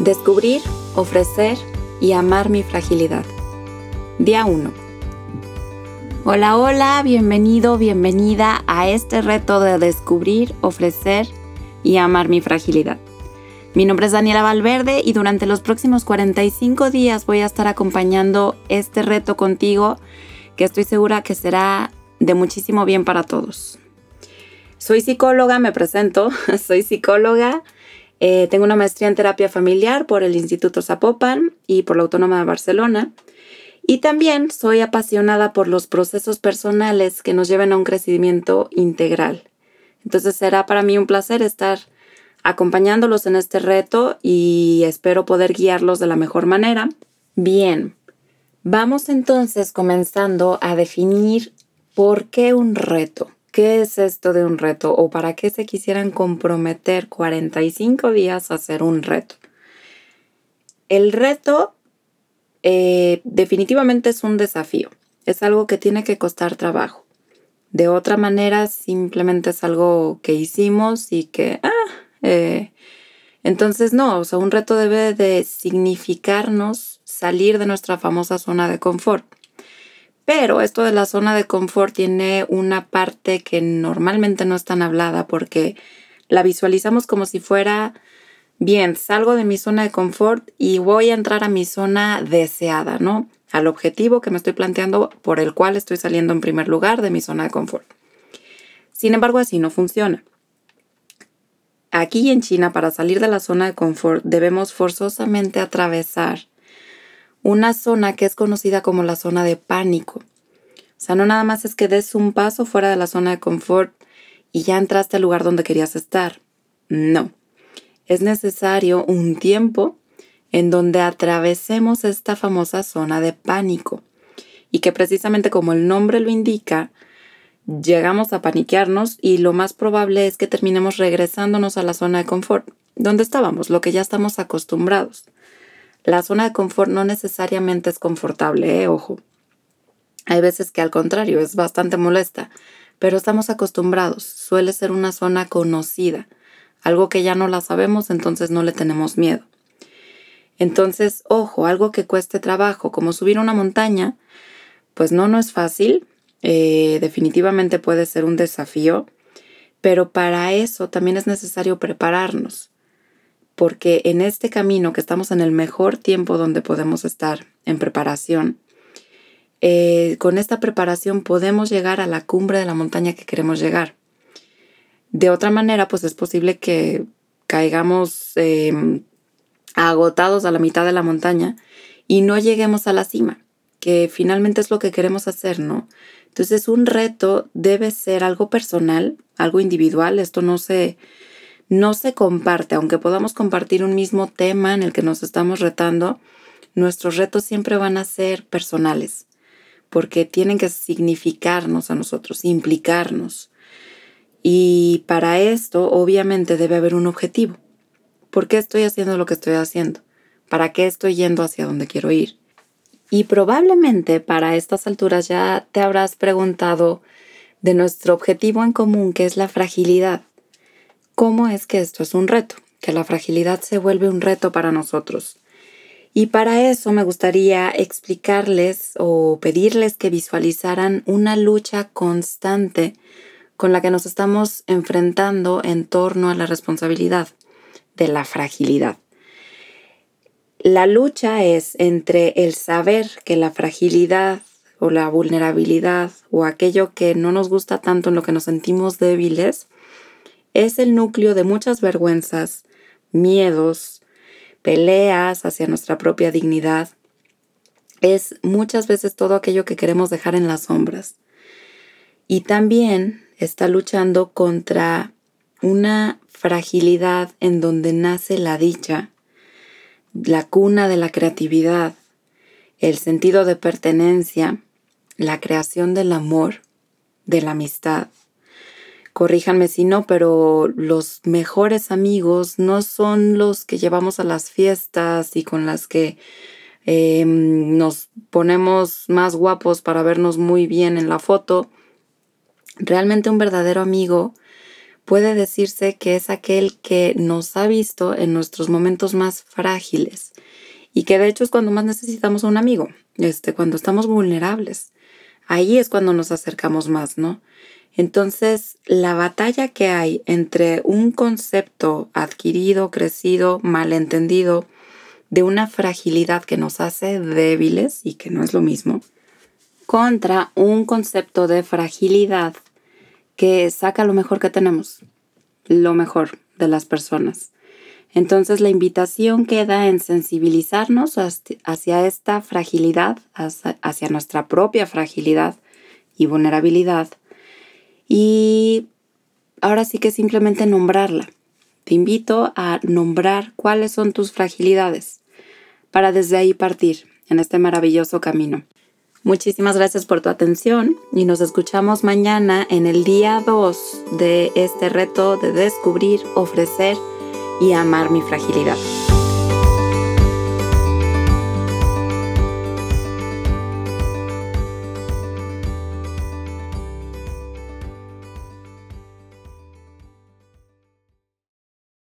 Descubrir, ofrecer y amar mi fragilidad. Día 1. Hola, hola, bienvenido, bienvenida a este reto de descubrir, ofrecer y amar mi fragilidad. Mi nombre es Daniela Valverde y durante los próximos 45 días voy a estar acompañando este reto contigo que estoy segura que será de muchísimo bien para todos. Soy psicóloga, me presento, soy psicóloga eh, tengo una maestría en terapia familiar por el Instituto Zapopan y por la Autónoma de Barcelona. Y también soy apasionada por los procesos personales que nos lleven a un crecimiento integral. Entonces será para mí un placer estar acompañándolos en este reto y espero poder guiarlos de la mejor manera. Bien, vamos entonces comenzando a definir por qué un reto. ¿Qué es esto de un reto o para qué se quisieran comprometer 45 días a hacer un reto? El reto eh, definitivamente es un desafío, es algo que tiene que costar trabajo. De otra manera, simplemente es algo que hicimos y que, ah, eh, entonces no, o sea, un reto debe de significarnos salir de nuestra famosa zona de confort. Pero esto de la zona de confort tiene una parte que normalmente no es tan hablada porque la visualizamos como si fuera, bien, salgo de mi zona de confort y voy a entrar a mi zona deseada, ¿no? Al objetivo que me estoy planteando por el cual estoy saliendo en primer lugar de mi zona de confort. Sin embargo, así no funciona. Aquí en China, para salir de la zona de confort, debemos forzosamente atravesar una zona que es conocida como la zona de pánico. O sea, no nada más es que des un paso fuera de la zona de confort y ya entraste al lugar donde querías estar. No. Es necesario un tiempo en donde atravesemos esta famosa zona de pánico y que precisamente como el nombre lo indica, llegamos a paniquearnos y lo más probable es que terminemos regresándonos a la zona de confort, donde estábamos, lo que ya estamos acostumbrados. La zona de confort no necesariamente es confortable, ¿eh? ojo. Hay veces que al contrario es bastante molesta, pero estamos acostumbrados, suele ser una zona conocida, algo que ya no la sabemos, entonces no le tenemos miedo. Entonces, ojo, algo que cueste trabajo, como subir una montaña, pues no, no es fácil, eh, definitivamente puede ser un desafío, pero para eso también es necesario prepararnos porque en este camino que estamos en el mejor tiempo donde podemos estar en preparación, eh, con esta preparación podemos llegar a la cumbre de la montaña que queremos llegar. De otra manera, pues es posible que caigamos em, agotados a la mitad de la montaña y no lleguemos a la cima, que finalmente es lo que queremos hacer, ¿no? Entonces un reto debe ser algo personal, algo individual, esto no se no se comparte, aunque podamos compartir un mismo tema en el que nos estamos retando, nuestros retos siempre van a ser personales, porque tienen que significarnos a nosotros, implicarnos. Y para esto, obviamente, debe haber un objetivo. ¿Por qué estoy haciendo lo que estoy haciendo? ¿Para qué estoy yendo hacia donde quiero ir? Y probablemente para estas alturas ya te habrás preguntado de nuestro objetivo en común, que es la fragilidad cómo es que esto es un reto, que la fragilidad se vuelve un reto para nosotros. Y para eso me gustaría explicarles o pedirles que visualizaran una lucha constante con la que nos estamos enfrentando en torno a la responsabilidad de la fragilidad. La lucha es entre el saber que la fragilidad o la vulnerabilidad o aquello que no nos gusta tanto en lo que nos sentimos débiles es el núcleo de muchas vergüenzas, miedos, peleas hacia nuestra propia dignidad. Es muchas veces todo aquello que queremos dejar en las sombras. Y también está luchando contra una fragilidad en donde nace la dicha, la cuna de la creatividad, el sentido de pertenencia, la creación del amor, de la amistad corríjanme si no, pero los mejores amigos no son los que llevamos a las fiestas y con las que em, nos ponemos más guapos para vernos muy bien en la foto. Realmente un verdadero amigo puede decirse que es aquel que nos ha visto en nuestros momentos más frágiles y que de hecho es cuando más necesitamos a un amigo, este, cuando estamos vulnerables. Ahí es cuando nos acercamos más, ¿no? Entonces, la batalla que hay entre un concepto adquirido, crecido, malentendido, de una fragilidad que nos hace débiles y que no es lo mismo, contra un concepto de fragilidad que saca lo mejor que tenemos, lo mejor de las personas. Entonces la invitación queda en sensibilizarnos hacia esta fragilidad, hacia nuestra propia fragilidad y vulnerabilidad. Y ahora sí que simplemente nombrarla. Te invito a nombrar cuáles son tus fragilidades para desde ahí partir en este maravilloso camino. Muchísimas gracias por tu atención y nos escuchamos mañana en el día 2 de este reto de descubrir, ofrecer y amar mi fragilidad.